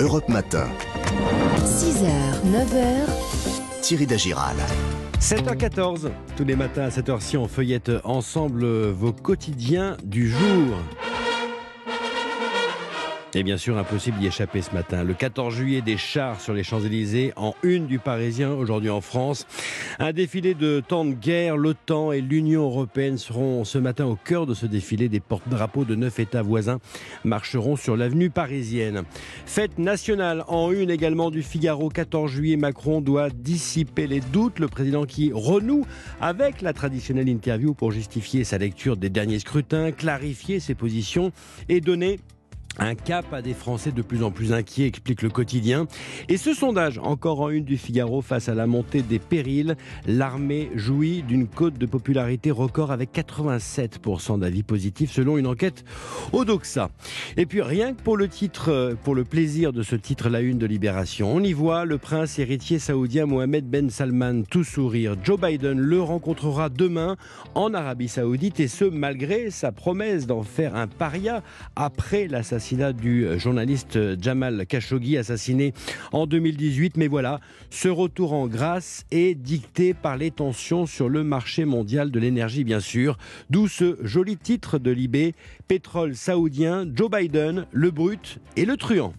Europe Matin. 6h, 9h, Thierry Dagiral. 7h14, tous les matins à cette heure-ci, on feuillette ensemble vos quotidiens du jour. Et bien sûr, impossible d'y échapper ce matin. Le 14 juillet, des chars sur les Champs-Élysées, en une du Parisien, aujourd'hui en France. Un défilé de temps de guerre. L'OTAN et l'Union européenne seront ce matin au cœur de ce défilé. Des porte-drapeaux de neuf États voisins marcheront sur l'avenue parisienne. Fête nationale en une également du Figaro. 14 juillet, Macron doit dissiper les doutes. Le président qui renoue avec la traditionnelle interview pour justifier sa lecture des derniers scrutins, clarifier ses positions et donner un cap à des Français de plus en plus inquiets, explique le quotidien. Et ce sondage, encore en une du Figaro, face à la montée des périls, l'armée jouit d'une cote de popularité record avec 87% d'avis positifs selon une enquête Odoxa. Et puis rien que pour le titre, pour le plaisir de ce titre, la une de Libération, on y voit le prince héritier saoudien Mohamed Ben Salman tout sourire. Joe Biden le rencontrera demain en Arabie saoudite et ce malgré sa promesse d'en faire un paria après l'assassinat du journaliste Jamal Khashoggi, assassiné en 2018. Mais voilà, ce retour en grâce est dicté par les tensions sur le marché mondial de l'énergie, bien sûr. D'où ce joli titre de Libé, Pétrole saoudien, Joe Biden, le brut et le truand.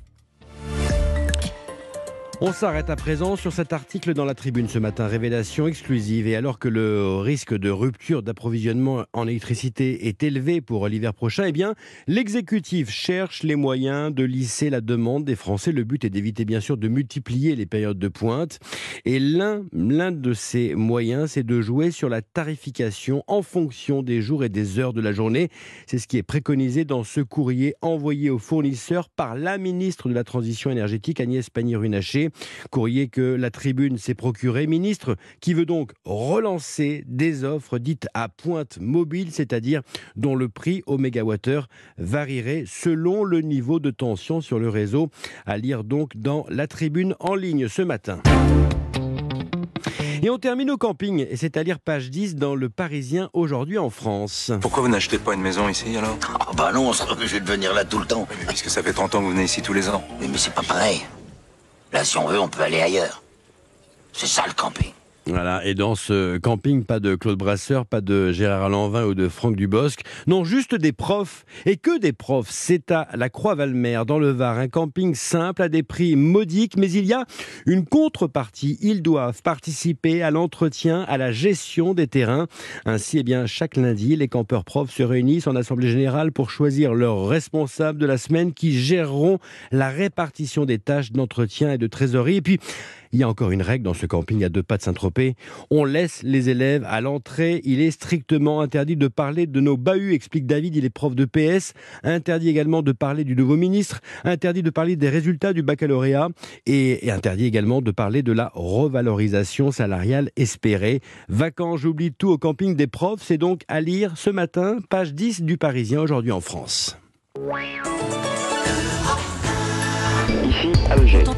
On s'arrête à présent sur cet article dans la tribune ce matin, révélation exclusive. Et alors que le risque de rupture d'approvisionnement en électricité est élevé pour l'hiver prochain, eh bien, l'exécutif cherche les moyens de lisser la demande des Français. Le but est d'éviter bien sûr de multiplier les périodes de pointe. Et l'un, de ces moyens, c'est de jouer sur la tarification en fonction des jours et des heures de la journée. C'est ce qui est préconisé dans ce courrier envoyé aux fournisseurs par la ministre de la Transition énergétique, Agnès Pannier-Runacher. Courrier que la tribune s'est procuré. Ministre qui veut donc relancer des offres dites à pointe mobile, c'est-à-dire dont le prix au mégawattheure varierait selon le niveau de tension sur le réseau. À lire donc dans la tribune en ligne ce matin. Et on termine au camping, et c'est à lire page 10 dans Le Parisien aujourd'hui en France. Pourquoi vous n'achetez pas une maison ici alors? Ah bah non, on serait obligé de venir là tout le temps. Mais Puisque ça fait 30 ans que vous venez ici tous les ans. Oui, mais c'est pas pareil. Là, si on veut, on peut aller ailleurs. C'est ça le camping. Voilà, et dans ce camping, pas de Claude Brasseur, pas de Gérard Lanvin ou de Franck Dubosc, non, juste des profs, et que des profs. C'est à la Croix-Valmer, dans le Var, un camping simple à des prix modiques, mais il y a une contrepartie. Ils doivent participer à l'entretien, à la gestion des terrains. Ainsi, eh bien, chaque lundi, les campeurs profs se réunissent en assemblée générale pour choisir leurs responsables de la semaine qui géreront la répartition des tâches d'entretien et de trésorerie. Et puis, il y a encore une règle dans ce camping à deux pas de Saint-Tropez. On laisse les élèves à l'entrée. Il est strictement interdit de parler de nos bahuts, explique David. Il est prof de PS. Interdit également de parler du nouveau ministre. Interdit de parler des résultats du baccalauréat. Et, interdit également de parler de la revalorisation salariale espérée. Vacances, j'oublie tout au camping des profs. C'est donc à lire ce matin, page 10 du Parisien aujourd'hui en France. Ici, à.